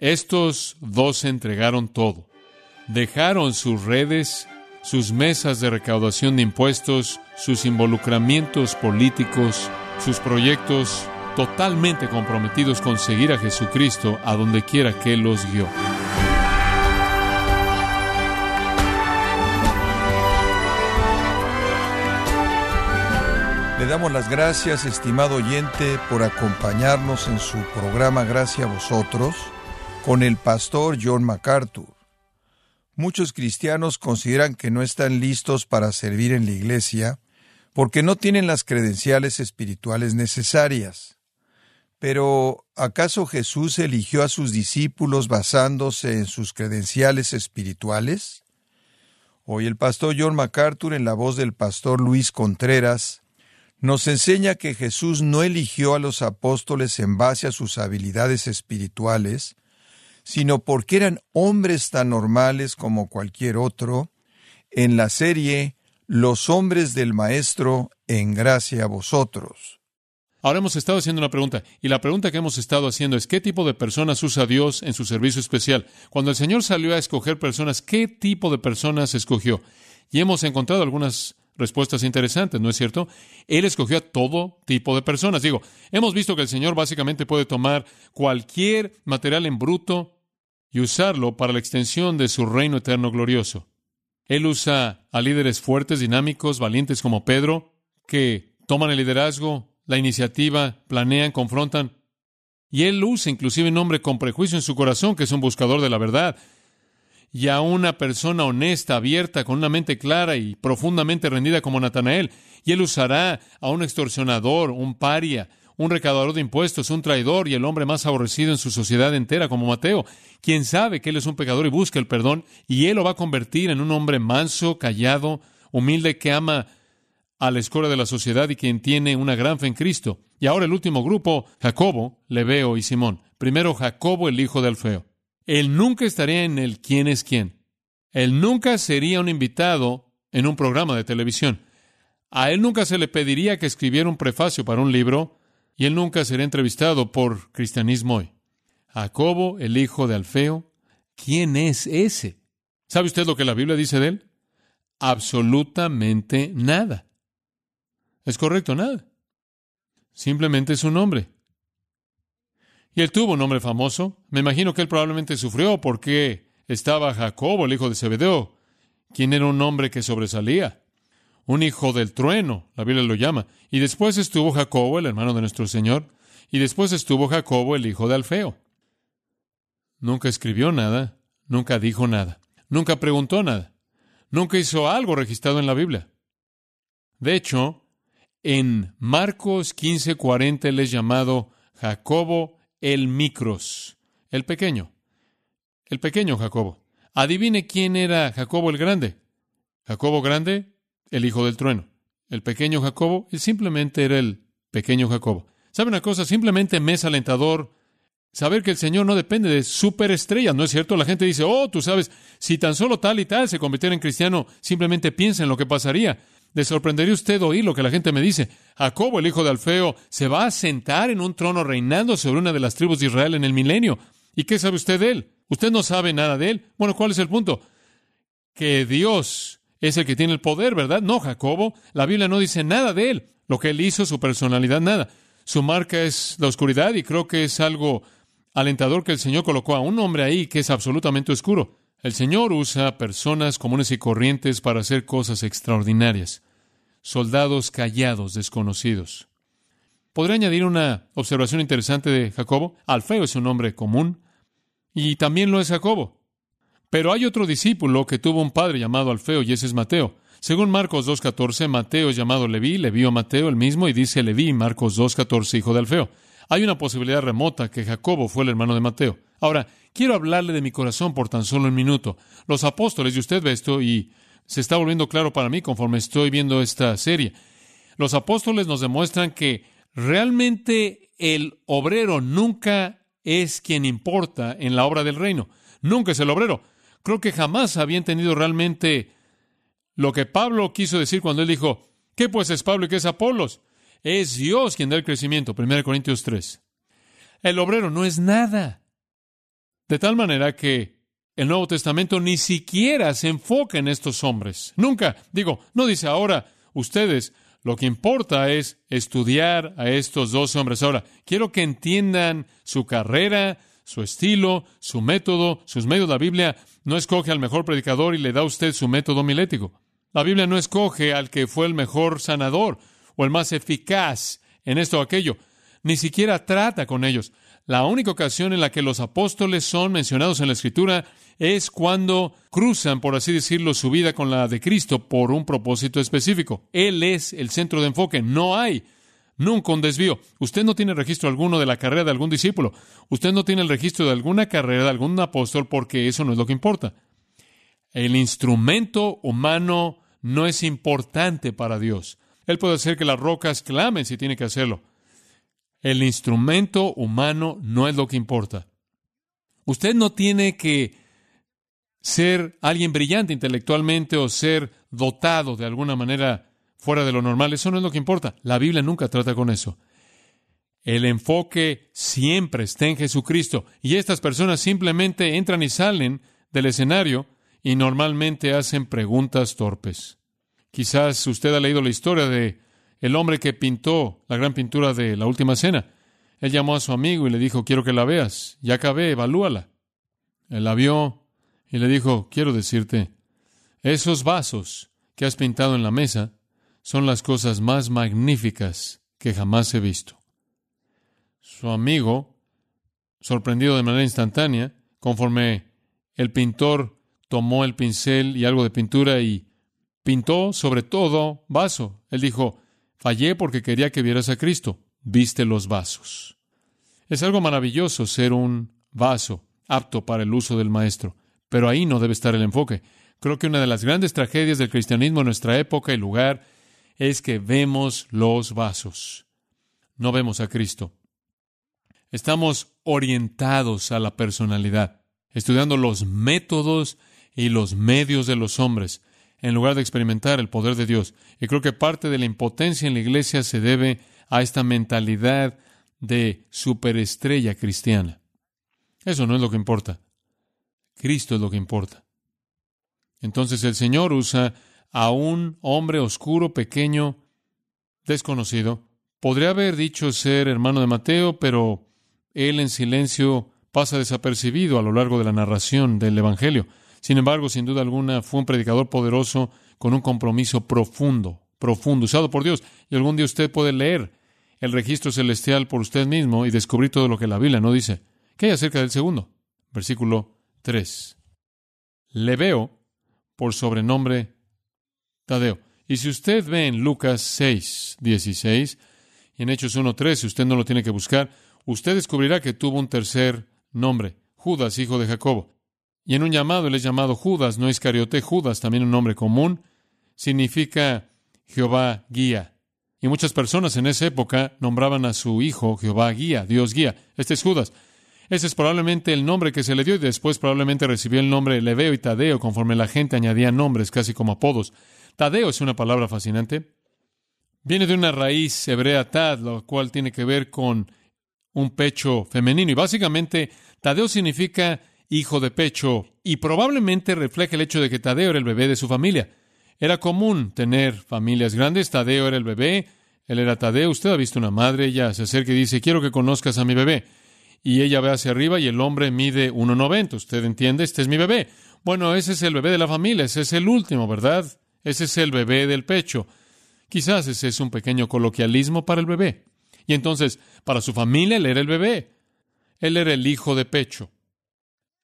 Estos dos entregaron todo. Dejaron sus redes, sus mesas de recaudación de impuestos, sus involucramientos políticos, sus proyectos totalmente comprometidos con seguir a Jesucristo a donde quiera que los guió. Le damos las gracias, estimado oyente, por acompañarnos en su programa Gracias a vosotros con el pastor John MacArthur. Muchos cristianos consideran que no están listos para servir en la iglesia porque no tienen las credenciales espirituales necesarias. Pero, ¿acaso Jesús eligió a sus discípulos basándose en sus credenciales espirituales? Hoy el pastor John MacArthur, en la voz del pastor Luis Contreras, nos enseña que Jesús no eligió a los apóstoles en base a sus habilidades espirituales, sino porque eran hombres tan normales como cualquier otro, en la serie Los hombres del Maestro en gracia a vosotros. Ahora hemos estado haciendo una pregunta, y la pregunta que hemos estado haciendo es ¿qué tipo de personas usa Dios en su servicio especial? Cuando el Señor salió a escoger personas, ¿qué tipo de personas escogió? Y hemos encontrado algunas respuestas interesantes, ¿no es cierto? Él escogió a todo tipo de personas. Digo, hemos visto que el Señor básicamente puede tomar cualquier material en bruto y usarlo para la extensión de su reino eterno glorioso. Él usa a líderes fuertes, dinámicos, valientes como Pedro, que toman el liderazgo, la iniciativa, planean, confrontan. Y él usa inclusive un hombre con prejuicio en su corazón, que es un buscador de la verdad, y a una persona honesta, abierta, con una mente clara y profundamente rendida como Natanael. Y él usará a un extorsionador, un paria, un recaudador de impuestos, un traidor y el hombre más aborrecido en su sociedad entera como Mateo, quien sabe que él es un pecador y busca el perdón, y él lo va a convertir en un hombre manso, callado, humilde, que ama a la escuela de la sociedad y quien tiene una gran fe en Cristo. Y ahora el último grupo, Jacobo, Leveo y Simón. Primero Jacobo, el hijo de Alfeo. Él nunca estaría en el quién es quién. Él nunca sería un invitado en un programa de televisión. A él nunca se le pediría que escribiera un prefacio para un libro y él nunca sería entrevistado por Cristianismo hoy. Jacobo, el hijo de Alfeo, ¿quién es ese? ¿Sabe usted lo que la Biblia dice de él? Absolutamente nada. Es correcto, nada. Simplemente es un nombre. Y él tuvo un nombre famoso. Me imagino que él probablemente sufrió porque estaba Jacobo, el hijo de Zebedeo, quien era un hombre que sobresalía. Un hijo del trueno, la Biblia lo llama. Y después estuvo Jacobo, el hermano de nuestro Señor. Y después estuvo Jacobo, el hijo de Alfeo. Nunca escribió nada, nunca dijo nada, nunca preguntó nada, nunca hizo algo registrado en la Biblia. De hecho, en Marcos 15:40 él es llamado Jacobo el Micros, el pequeño, el pequeño Jacobo. Adivine quién era Jacobo el grande. Jacobo grande, el hijo del trueno. El pequeño Jacobo, simplemente era el pequeño Jacobo. ¿Sabe una cosa? Simplemente me es alentador saber que el Señor no depende de superestrellas, ¿no es cierto? La gente dice, oh, tú sabes, si tan solo tal y tal se convirtiera en cristiano, simplemente piensa en lo que pasaría. Le sorprendería usted oír lo que la gente me dice. Jacobo, el hijo de Alfeo, se va a sentar en un trono reinando sobre una de las tribus de Israel en el milenio. ¿Y qué sabe usted de él? Usted no sabe nada de él. Bueno, ¿cuál es el punto? Que Dios es el que tiene el poder, ¿verdad? No, Jacobo. La Biblia no dice nada de él. Lo que él hizo, su personalidad, nada. Su marca es la oscuridad y creo que es algo alentador que el Señor colocó a un hombre ahí que es absolutamente oscuro. El Señor usa personas comunes y corrientes para hacer cosas extraordinarias. Soldados callados, desconocidos. Podría añadir una observación interesante de Jacobo. Alfeo es un nombre común y también lo es Jacobo. Pero hay otro discípulo que tuvo un padre llamado Alfeo y ese es Mateo. Según Marcos 2.14, Mateo es llamado Leví, Leví o Mateo el mismo y dice Leví, Marcos 2.14, hijo de Alfeo. Hay una posibilidad remota que Jacobo fue el hermano de Mateo. Ahora, quiero hablarle de mi corazón por tan solo un minuto. Los apóstoles, y usted ve esto, y se está volviendo claro para mí conforme estoy viendo esta serie. Los apóstoles nos demuestran que realmente el obrero nunca es quien importa en la obra del reino. Nunca es el obrero. Creo que jamás había entendido realmente lo que Pablo quiso decir cuando él dijo, ¿qué pues es Pablo y qué es Apolos? Es Dios quien da el crecimiento. 1 Corintios 3. El obrero no es nada. De tal manera que el Nuevo Testamento ni siquiera se enfoca en estos hombres. Nunca, digo, no dice ahora, ustedes, lo que importa es estudiar a estos dos hombres. Ahora, quiero que entiendan su carrera, su estilo, su método, sus medios. La Biblia no escoge al mejor predicador y le da a usted su método milético. La Biblia no escoge al que fue el mejor sanador o el más eficaz en esto o aquello. Ni siquiera trata con ellos. La única ocasión en la que los apóstoles son mencionados en la Escritura es cuando cruzan, por así decirlo, su vida con la de Cristo por un propósito específico. Él es el centro de enfoque. No hay nunca un desvío. Usted no tiene registro alguno de la carrera de algún discípulo. Usted no tiene el registro de alguna carrera de algún apóstol porque eso no es lo que importa. El instrumento humano no es importante para Dios. Él puede hacer que las rocas clamen si tiene que hacerlo. El instrumento humano no es lo que importa. Usted no tiene que ser alguien brillante intelectualmente o ser dotado de alguna manera fuera de lo normal. Eso no es lo que importa. La Biblia nunca trata con eso. El enfoque siempre está en Jesucristo y estas personas simplemente entran y salen del escenario y normalmente hacen preguntas torpes. Quizás usted ha leído la historia de el hombre que pintó la gran pintura de la última cena. Él llamó a su amigo y le dijo, quiero que la veas. Ya acabé, evalúala. Él la vio y le dijo, quiero decirte, esos vasos que has pintado en la mesa son las cosas más magníficas que jamás he visto. Su amigo, sorprendido de manera instantánea, conforme el pintor tomó el pincel y algo de pintura y pintó sobre todo vaso. Él dijo, fallé porque quería que vieras a Cristo. Viste los vasos. Es algo maravilloso ser un vaso apto para el uso del maestro, pero ahí no debe estar el enfoque. Creo que una de las grandes tragedias del cristianismo en nuestra época y lugar es que vemos los vasos, no vemos a Cristo. Estamos orientados a la personalidad, estudiando los métodos y los medios de los hombres, en lugar de experimentar el poder de Dios. Y creo que parte de la impotencia en la iglesia se debe a esta mentalidad de superestrella cristiana. Eso no es lo que importa. Cristo es lo que importa. Entonces el Señor usa a un hombre oscuro, pequeño, desconocido. Podría haber dicho ser hermano de Mateo, pero él en silencio pasa desapercibido a lo largo de la narración del Evangelio. Sin embargo, sin duda alguna, fue un predicador poderoso con un compromiso profundo, profundo, usado por Dios. Y algún día usted puede leer el registro celestial por usted mismo y descubrir todo lo que la Biblia no dice. ¿Qué hay acerca del segundo? Versículo 3. Le veo por sobrenombre Tadeo. Y si usted ve en Lucas 6, 16 y en Hechos 1, 13, usted no lo tiene que buscar, usted descubrirá que tuvo un tercer nombre, Judas, hijo de Jacobo. Y en un llamado él es llamado Judas, no Iscariote, Judas, también un nombre común, significa Jehová guía. Y muchas personas en esa época nombraban a su hijo Jehová guía, Dios guía. Este es Judas. Ese es probablemente el nombre que se le dio y después probablemente recibió el nombre Leveo y Tadeo conforme la gente añadía nombres casi como apodos. Tadeo es una palabra fascinante. Viene de una raíz hebrea tad, lo cual tiene que ver con un pecho femenino. Y básicamente Tadeo significa hijo de pecho y probablemente refleja el hecho de que Tadeo era el bebé de su familia. Era común tener familias grandes. Tadeo era el bebé. Él era Tadeo. Usted ha visto una madre. Ella se acerca y dice, quiero que conozcas a mi bebé. Y ella ve hacia arriba y el hombre mide 1,90. Usted entiende, este es mi bebé. Bueno, ese es el bebé de la familia. Ese es el último, ¿verdad? Ese es el bebé del pecho. Quizás ese es un pequeño coloquialismo para el bebé. Y entonces, para su familia, él era el bebé. Él era el hijo de pecho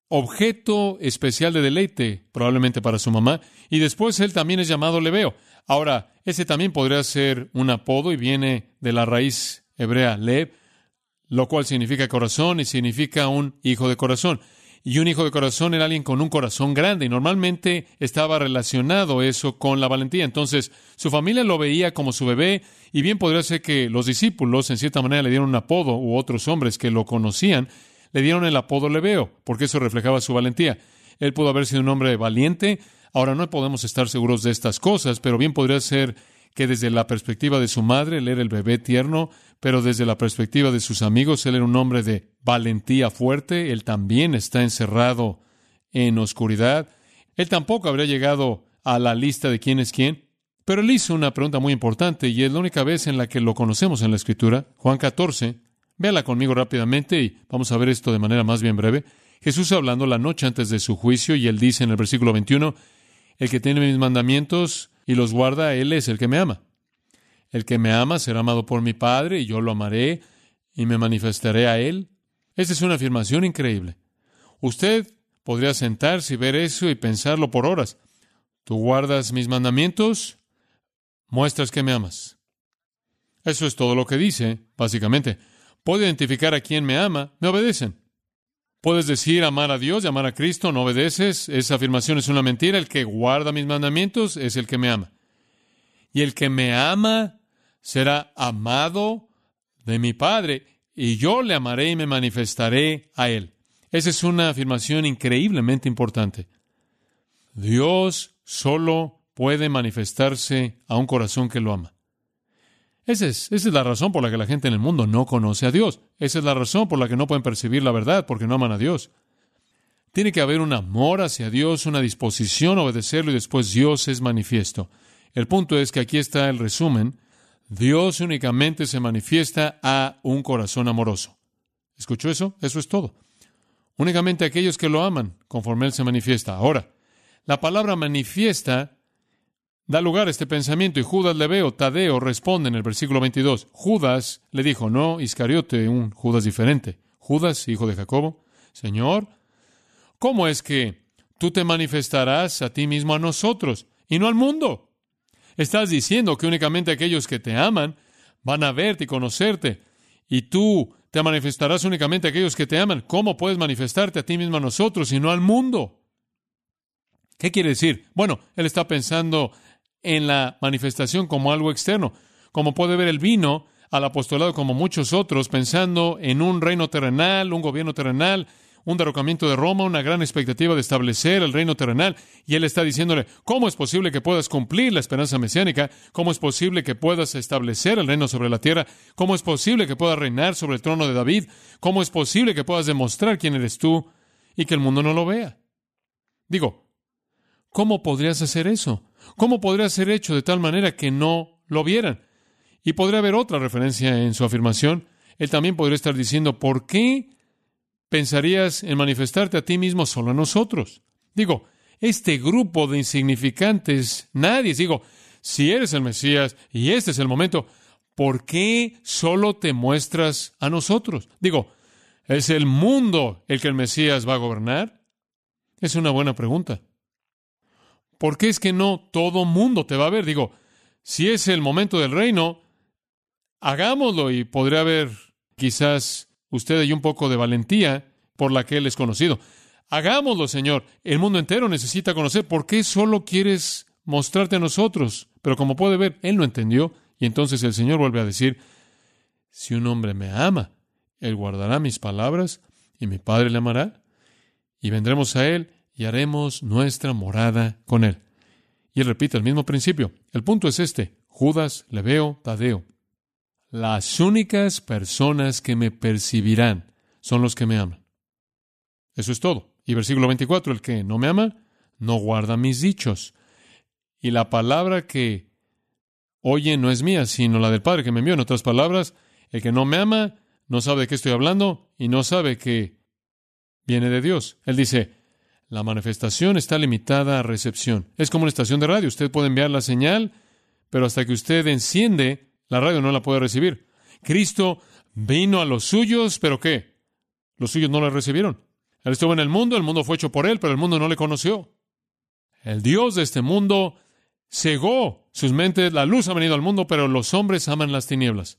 objeto especial de deleite, probablemente para su mamá, y después él también es llamado Leveo. Ahora, ese también podría ser un apodo y viene de la raíz hebrea Lev, lo cual significa corazón y significa un hijo de corazón. Y un hijo de corazón era alguien con un corazón grande y normalmente estaba relacionado eso con la valentía. Entonces, su familia lo veía como su bebé y bien podría ser que los discípulos en cierta manera le dieron un apodo u otros hombres que lo conocían le dieron el apodo Leveo, porque eso reflejaba su valentía. Él pudo haber sido un hombre valiente. Ahora no podemos estar seguros de estas cosas, pero bien podría ser que desde la perspectiva de su madre él era el bebé tierno, pero desde la perspectiva de sus amigos él era un hombre de valentía fuerte, él también está encerrado en oscuridad. Él tampoco habría llegado a la lista de quién es quién, pero él hizo una pregunta muy importante y es la única vez en la que lo conocemos en la Escritura, Juan 14. Véala conmigo rápidamente y vamos a ver esto de manera más bien breve. Jesús hablando la noche antes de su juicio y él dice en el versículo 21, el que tiene mis mandamientos y los guarda, él es el que me ama. El que me ama será amado por mi Padre y yo lo amaré y me manifestaré a él. Esa es una afirmación increíble. Usted podría sentarse y ver eso y pensarlo por horas. Tú guardas mis mandamientos, muestras que me amas. Eso es todo lo que dice, básicamente. Puedo identificar a quien me ama, me obedecen. Puedes decir amar a Dios y amar a Cristo, no obedeces. Esa afirmación es una mentira. El que guarda mis mandamientos es el que me ama. Y el que me ama será amado de mi Padre, y yo le amaré y me manifestaré a él. Esa es una afirmación increíblemente importante. Dios solo puede manifestarse a un corazón que lo ama. Esa es, la razón por la que la gente en el mundo no conoce a Dios. Esa es la razón por la que no pueden percibir la verdad, porque no aman a Dios. Tiene que haber un amor hacia Dios, una disposición a obedecerlo y después Dios es manifiesto. El punto es que aquí está el resumen. Dios únicamente se manifiesta a un corazón amoroso. ¿Escuchó eso? Eso es todo. Únicamente aquellos que lo aman, conforme Él se manifiesta. Ahora, la palabra manifiesta da lugar a este pensamiento y Judas le veo, Tadeo responde en el versículo 22. Judas le dijo, no, Iscariote, un Judas diferente. Judas, hijo de Jacobo, Señor, ¿cómo es que tú te manifestarás a ti mismo a nosotros y no al mundo? Estás diciendo que únicamente aquellos que te aman van a verte y conocerte y tú te manifestarás únicamente a aquellos que te aman. ¿Cómo puedes manifestarte a ti mismo a nosotros y no al mundo? ¿Qué quiere decir? Bueno, él está pensando en la manifestación como algo externo. Como puede ver el vino al apostolado como muchos otros, pensando en un reino terrenal, un gobierno terrenal, un derrocamiento de Roma, una gran expectativa de establecer el reino terrenal, y él está diciéndole, ¿cómo es posible que puedas cumplir la esperanza mesiánica? ¿Cómo es posible que puedas establecer el reino sobre la tierra? ¿Cómo es posible que puedas reinar sobre el trono de David? ¿Cómo es posible que puedas demostrar quién eres tú y que el mundo no lo vea? Digo, ¿cómo podrías hacer eso? ¿Cómo podría ser hecho de tal manera que no lo vieran? Y podría haber otra referencia en su afirmación. Él también podría estar diciendo, ¿por qué pensarías en manifestarte a ti mismo solo a nosotros? Digo, este grupo de insignificantes, nadie, digo, si eres el Mesías y este es el momento, ¿por qué solo te muestras a nosotros? Digo, ¿es el mundo el que el Mesías va a gobernar? Es una buena pregunta. ¿Por qué es que no todo mundo te va a ver? Digo, si es el momento del reino, hagámoslo y podría haber quizás usted y un poco de valentía por la que él es conocido. Hagámoslo, Señor. El mundo entero necesita conocer. ¿Por qué solo quieres mostrarte a nosotros? Pero como puede ver, él no entendió. Y entonces el Señor vuelve a decir, si un hombre me ama, él guardará mis palabras y mi Padre le amará. Y vendremos a él y haremos nuestra morada con él. Y él repite el mismo principio. El punto es este. Judas, Leveo, Tadeo. Las únicas personas que me percibirán son los que me aman. Eso es todo. Y versículo 24, el que no me ama, no guarda mis dichos. Y la palabra que oye no es mía, sino la del Padre que me envió. En otras palabras, el que no me ama no sabe de qué estoy hablando y no sabe que viene de Dios. Él dice, la manifestación está limitada a recepción. Es como una estación de radio. Usted puede enviar la señal, pero hasta que usted enciende, la radio no la puede recibir. Cristo vino a los suyos, pero ¿qué? Los suyos no la recibieron. Él estuvo en el mundo, el mundo fue hecho por él, pero el mundo no le conoció. El Dios de este mundo cegó sus mentes, la luz ha venido al mundo, pero los hombres aman las tinieblas.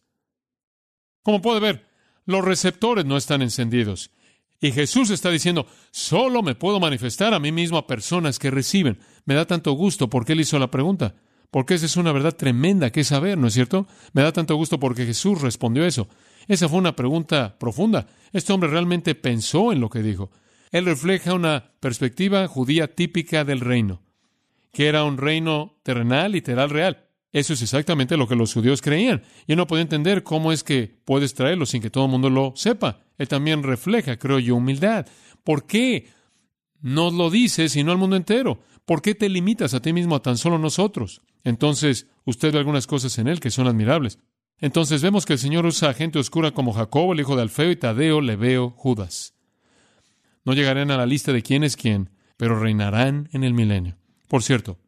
Como puede ver, los receptores no están encendidos. Y Jesús está diciendo, solo me puedo manifestar a mí mismo a personas que reciben. Me da tanto gusto porque él hizo la pregunta. Porque esa es una verdad tremenda que saber, ¿no es cierto? Me da tanto gusto porque Jesús respondió eso. Esa fue una pregunta profunda. Este hombre realmente pensó en lo que dijo. Él refleja una perspectiva judía típica del reino, que era un reino terrenal, literal, real. Eso es exactamente lo que los judíos creían. Y no podía entender cómo es que puedes traerlo sin que todo el mundo lo sepa. Él también refleja, creo yo, humildad. ¿Por qué no lo dices y no al mundo entero? ¿Por qué te limitas a ti mismo a tan solo nosotros? Entonces, usted ve algunas cosas en él que son admirables. Entonces vemos que el Señor usa a gente oscura como Jacobo, el hijo de Alfeo, y Tadeo, Leveo, Judas. No llegarán a la lista de quién es quién, pero reinarán en el milenio. Por cierto,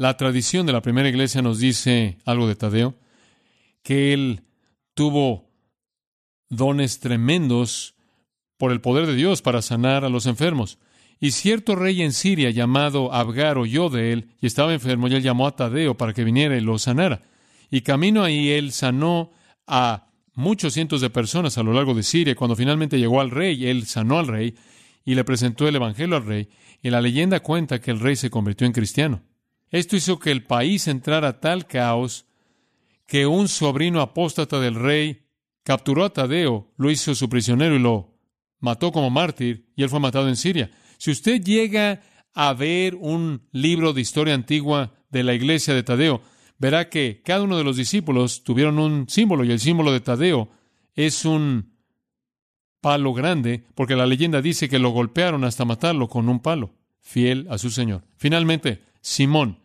la tradición de la primera iglesia nos dice algo de Tadeo, que él tuvo dones tremendos por el poder de Dios para sanar a los enfermos. Y cierto rey en Siria llamado Abgar oyó de él y estaba enfermo y él llamó a Tadeo para que viniera y lo sanara. Y camino ahí él sanó a muchos cientos de personas a lo largo de Siria. Cuando finalmente llegó al rey, él sanó al rey y le presentó el Evangelio al rey. Y la leyenda cuenta que el rey se convirtió en cristiano. Esto hizo que el país entrara a tal caos que un sobrino apóstata del rey capturó a Tadeo, lo hizo su prisionero y lo mató como mártir, y él fue matado en Siria. Si usted llega a ver un libro de historia antigua de la iglesia de Tadeo, verá que cada uno de los discípulos tuvieron un símbolo y el símbolo de Tadeo es un palo grande, porque la leyenda dice que lo golpearon hasta matarlo con un palo, fiel a su Señor. Finalmente, Simón,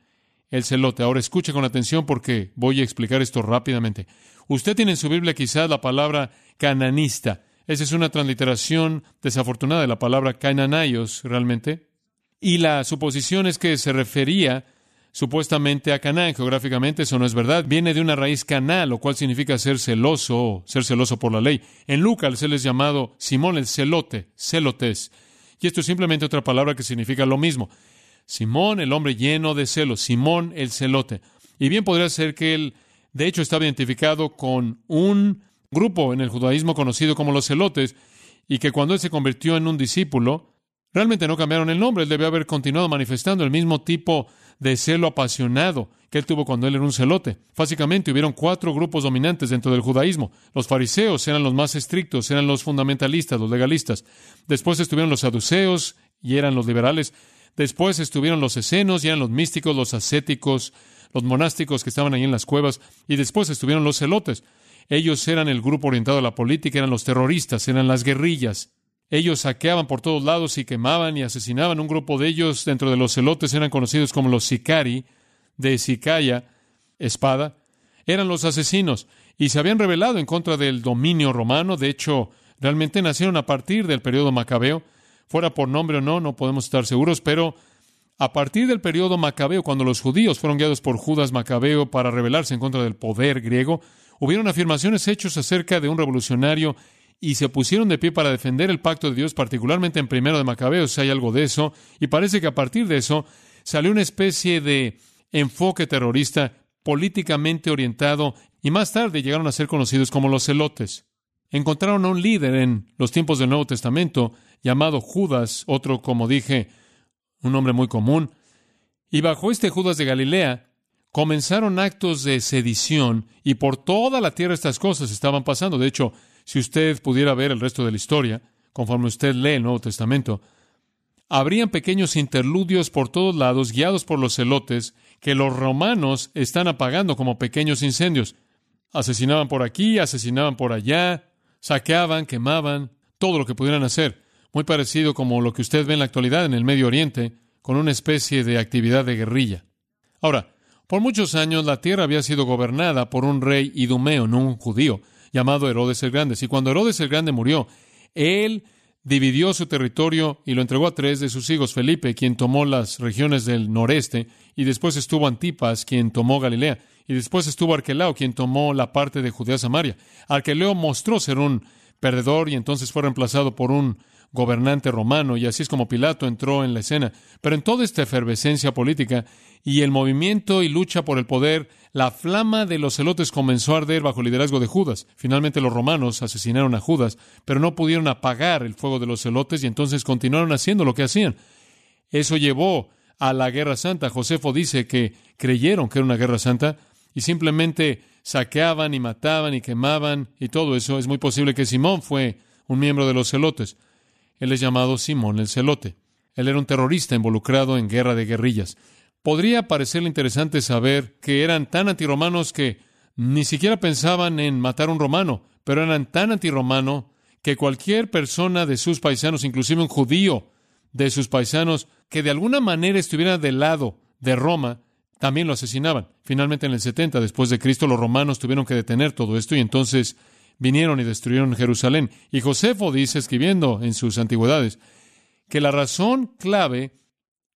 el celote. Ahora escuche con atención porque voy a explicar esto rápidamente. Usted tiene en su Biblia quizás la palabra cananista. Esa es una transliteración desafortunada de la palabra cananaios, realmente. Y la suposición es que se refería supuestamente a Canaán geográficamente, eso no es verdad. Viene de una raíz canal, lo cual significa ser celoso, ser celoso por la ley. En Lucas se les llamado Simón el celote, celotes. Y esto es simplemente otra palabra que significa lo mismo. Simón, el hombre lleno de celos, Simón el celote. Y bien podría ser que él, de hecho, estaba identificado con un grupo en el judaísmo conocido como los celotes, y que cuando él se convirtió en un discípulo, realmente no cambiaron el nombre, él debe haber continuado manifestando el mismo tipo de celo apasionado que él tuvo cuando él era un celote. Básicamente hubieron cuatro grupos dominantes dentro del judaísmo. Los fariseos eran los más estrictos, eran los fundamentalistas, los legalistas. Después estuvieron los saduceos y eran los liberales. Después estuvieron los escenos y eran los místicos, los ascéticos, los monásticos que estaban ahí en las cuevas. Y después estuvieron los celotes. Ellos eran el grupo orientado a la política, eran los terroristas, eran las guerrillas. Ellos saqueaban por todos lados y quemaban y asesinaban. Un grupo de ellos dentro de los celotes eran conocidos como los sicari, de sicaya, espada. Eran los asesinos y se habían rebelado en contra del dominio romano. De hecho, realmente nacieron a partir del periodo macabeo. Fuera por nombre o no, no podemos estar seguros, pero a partir del periodo macabeo, cuando los judíos fueron guiados por Judas Macabeo para rebelarse en contra del poder griego, hubieron afirmaciones hechas acerca de un revolucionario y se pusieron de pie para defender el pacto de Dios, particularmente en primero de Macabeos, si hay algo de eso, y parece que a partir de eso salió una especie de enfoque terrorista políticamente orientado, y más tarde llegaron a ser conocidos como los celotes. Encontraron a un líder en los tiempos del Nuevo Testamento llamado Judas, otro, como dije, un hombre muy común, y bajo este Judas de Galilea comenzaron actos de sedición y por toda la tierra estas cosas estaban pasando. De hecho, si usted pudiera ver el resto de la historia, conforme usted lee el Nuevo Testamento, habrían pequeños interludios por todos lados, guiados por los celotes, que los romanos están apagando como pequeños incendios. Asesinaban por aquí, asesinaban por allá, saqueaban, quemaban, todo lo que pudieran hacer. Muy parecido como lo que usted ve en la actualidad en el Medio Oriente, con una especie de actividad de guerrilla. Ahora, por muchos años la tierra había sido gobernada por un rey idumeo, no un judío llamado Herodes el Grande. Y cuando Herodes el Grande murió, él dividió su territorio y lo entregó a tres de sus hijos, Felipe, quien tomó las regiones del noreste, y después estuvo Antipas, quien tomó Galilea, y después estuvo Arquelao, quien tomó la parte de Judea Samaria. Arquelao mostró ser un perdedor y entonces fue reemplazado por un gobernante romano, y así es como Pilato entró en la escena. Pero en toda esta efervescencia política y el movimiento y lucha por el poder, la flama de los celotes comenzó a arder bajo el liderazgo de Judas. Finalmente los romanos asesinaron a Judas, pero no pudieron apagar el fuego de los celotes y entonces continuaron haciendo lo que hacían. Eso llevó a la guerra santa. Josefo dice que creyeron que era una guerra santa y simplemente saqueaban y mataban y quemaban y todo eso. Es muy posible que Simón fue un miembro de los celotes. Él es llamado Simón el celote. Él era un terrorista involucrado en guerra de guerrillas. podría parecerle interesante saber que eran tan antiromanos que ni siquiera pensaban en matar a un romano, pero eran tan antiromano que cualquier persona de sus paisanos, inclusive un judío de sus paisanos, que de alguna manera estuviera del lado de Roma, también lo asesinaban. Finalmente, en el 70 después de Cristo, los romanos tuvieron que detener todo esto y entonces vinieron y destruyeron Jerusalén. Y Josefo dice, escribiendo en sus antigüedades, que la razón clave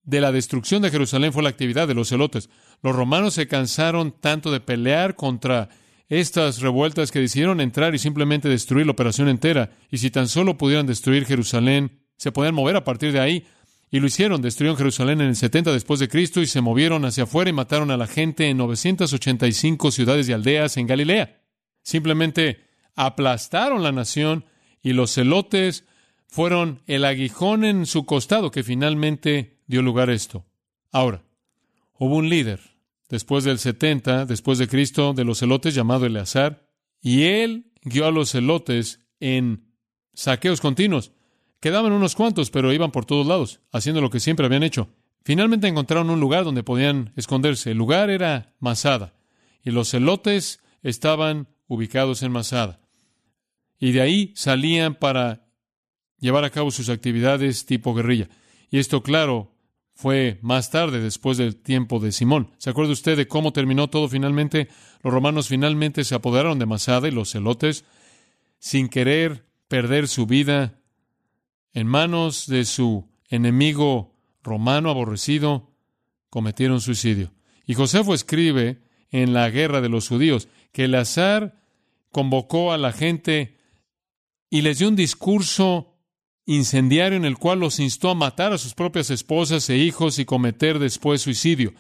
de la destrucción de Jerusalén fue la actividad de los celotes. Los romanos se cansaron tanto de pelear contra estas revueltas que decidieron entrar y simplemente destruir la operación entera. Y si tan solo pudieran destruir Jerusalén, se podían mover a partir de ahí. Y lo hicieron, destruyeron Jerusalén en el 70 después de Cristo y se movieron hacia afuera y mataron a la gente en 985 ciudades y aldeas en Galilea. Simplemente aplastaron la nación y los celotes fueron el aguijón en su costado que finalmente dio lugar a esto. Ahora, hubo un líder después del 70, después de Cristo, de los celotes llamado Eleazar, y él guió a los celotes en saqueos continuos. Quedaban unos cuantos, pero iban por todos lados, haciendo lo que siempre habían hecho. Finalmente encontraron un lugar donde podían esconderse. El lugar era Masada, y los celotes estaban ubicados en Masada. Y de ahí salían para llevar a cabo sus actividades tipo guerrilla. Y esto, claro, fue más tarde, después del tiempo de Simón. ¿Se acuerda usted de cómo terminó todo finalmente? Los romanos finalmente se apoderaron de Masada y los celotes, sin querer perder su vida, en manos de su enemigo romano aborrecido, cometieron suicidio. Y Josefo escribe en la guerra de los judíos que el azar convocó a la gente y les dio un discurso incendiario en el cual los instó a matar a sus propias esposas e hijos y cometer después suicidio.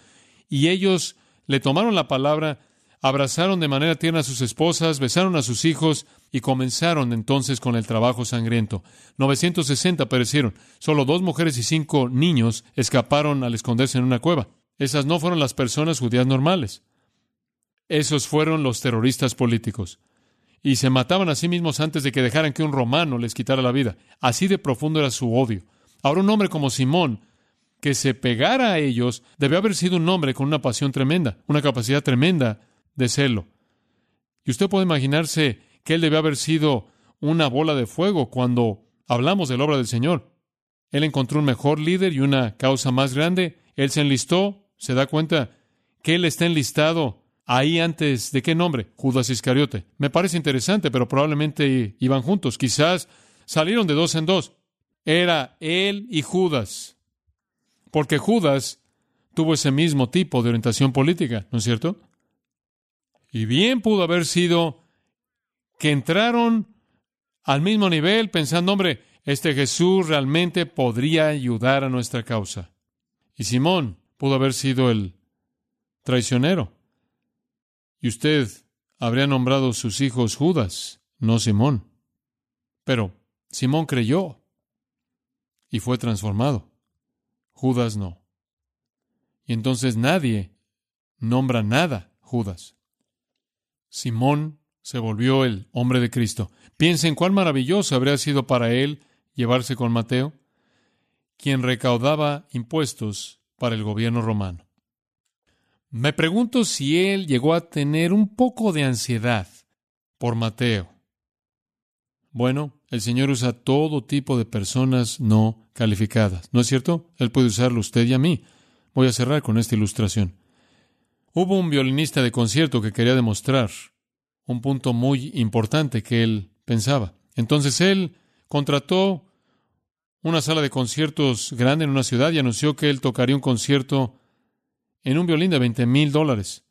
Y ellos le tomaron la palabra, abrazaron de manera tierna a sus esposas, besaron a sus hijos y comenzaron entonces con el trabajo sangriento. 960 perecieron. Solo dos mujeres y cinco niños escaparon al esconderse en una cueva. Esas no fueron las personas judías normales. Esos fueron los terroristas políticos. Y se mataban a sí mismos antes de que dejaran que un romano les quitara la vida. Así de profundo era su odio. Ahora un hombre como Simón, que se pegara a ellos, debió haber sido un hombre con una pasión tremenda, una capacidad tremenda de celo. Y usted puede imaginarse que él debe haber sido una bola de fuego cuando hablamos de la obra del Señor. Él encontró un mejor líder y una causa más grande. Él se enlistó, se da cuenta que él está enlistado ahí antes de qué nombre? Judas Iscariote. Me parece interesante, pero probablemente iban juntos. Quizás salieron de dos en dos. Era él y Judas. Porque Judas tuvo ese mismo tipo de orientación política, ¿no es cierto? Y bien pudo haber sido que entraron al mismo nivel pensando, hombre, este Jesús realmente podría ayudar a nuestra causa. Y Simón pudo haber sido el traicionero. Y usted habría nombrado sus hijos Judas, no Simón. Pero Simón creyó y fue transformado. Judas no. Y entonces nadie nombra nada Judas. Simón se volvió el hombre de Cristo. Piensen cuán maravilloso habría sido para él llevarse con Mateo, quien recaudaba impuestos para el gobierno romano. Me pregunto si él llegó a tener un poco de ansiedad por Mateo. Bueno, el Señor usa todo tipo de personas no calificadas, ¿no es cierto? Él puede usarlo usted y a mí. Voy a cerrar con esta ilustración. Hubo un violinista de concierto que quería demostrar un punto muy importante que él pensaba. Entonces él contrató una sala de conciertos grande en una ciudad y anunció que él tocaría un concierto en un violín de 20 mil dólares.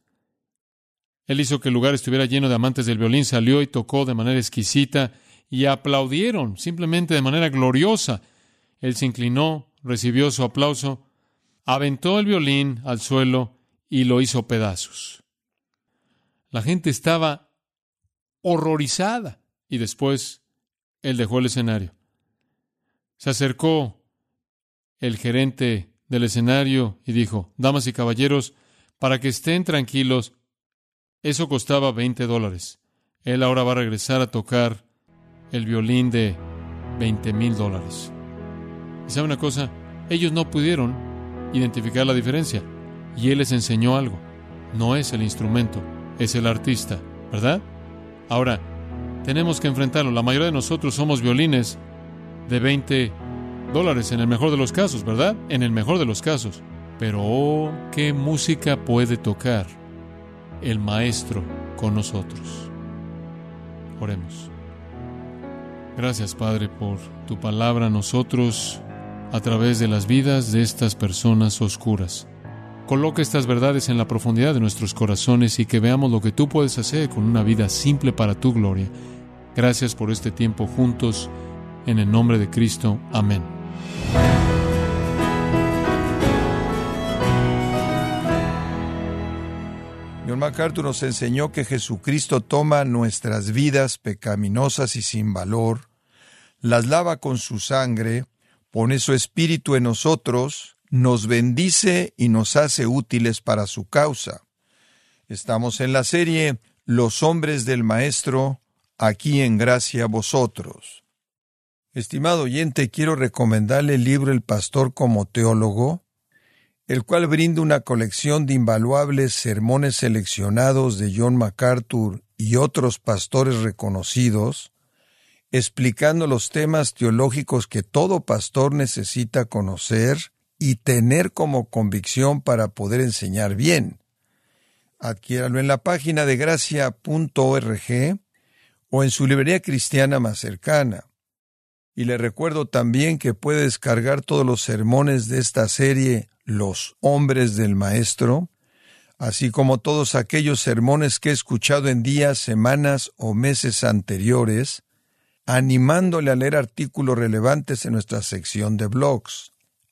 Él hizo que el lugar estuviera lleno de amantes del violín, salió y tocó de manera exquisita y aplaudieron simplemente de manera gloriosa. Él se inclinó, recibió su aplauso, aventó el violín al suelo y lo hizo pedazos. La gente estaba horrorizada. Y después él dejó el escenario. Se acercó el gerente del escenario y dijo, Damas y caballeros, para que estén tranquilos, eso costaba 20 dólares. Él ahora va a regresar a tocar el violín de 20 mil dólares. ¿Y sabe una cosa? Ellos no pudieron identificar la diferencia. Y Él les enseñó algo. No es el instrumento, es el artista, ¿verdad? Ahora, tenemos que enfrentarlo. La mayoría de nosotros somos violines de 20 dólares en el mejor de los casos, ¿verdad? En el mejor de los casos. Pero, oh, qué música puede tocar el Maestro con nosotros. Oremos. Gracias, Padre, por tu palabra a nosotros a través de las vidas de estas personas oscuras. Coloca estas verdades en la profundidad de nuestros corazones y que veamos lo que tú puedes hacer con una vida simple para tu gloria. Gracias por este tiempo juntos. En el nombre de Cristo. Amén. John MacArthur nos enseñó que Jesucristo toma nuestras vidas pecaminosas y sin valor, las lava con su sangre, pone su espíritu en nosotros, nos bendice y nos hace útiles para su causa. Estamos en la serie Los hombres del Maestro, aquí en gracia vosotros. Estimado oyente, quiero recomendarle el libro El Pastor como Teólogo, el cual brinda una colección de invaluables sermones seleccionados de John MacArthur y otros pastores reconocidos, explicando los temas teológicos que todo pastor necesita conocer y tener como convicción para poder enseñar bien. Adquiéralo en la página de gracia.org o en su librería cristiana más cercana. Y le recuerdo también que puede descargar todos los sermones de esta serie Los hombres del Maestro, así como todos aquellos sermones que he escuchado en días, semanas o meses anteriores, animándole a leer artículos relevantes en nuestra sección de blogs,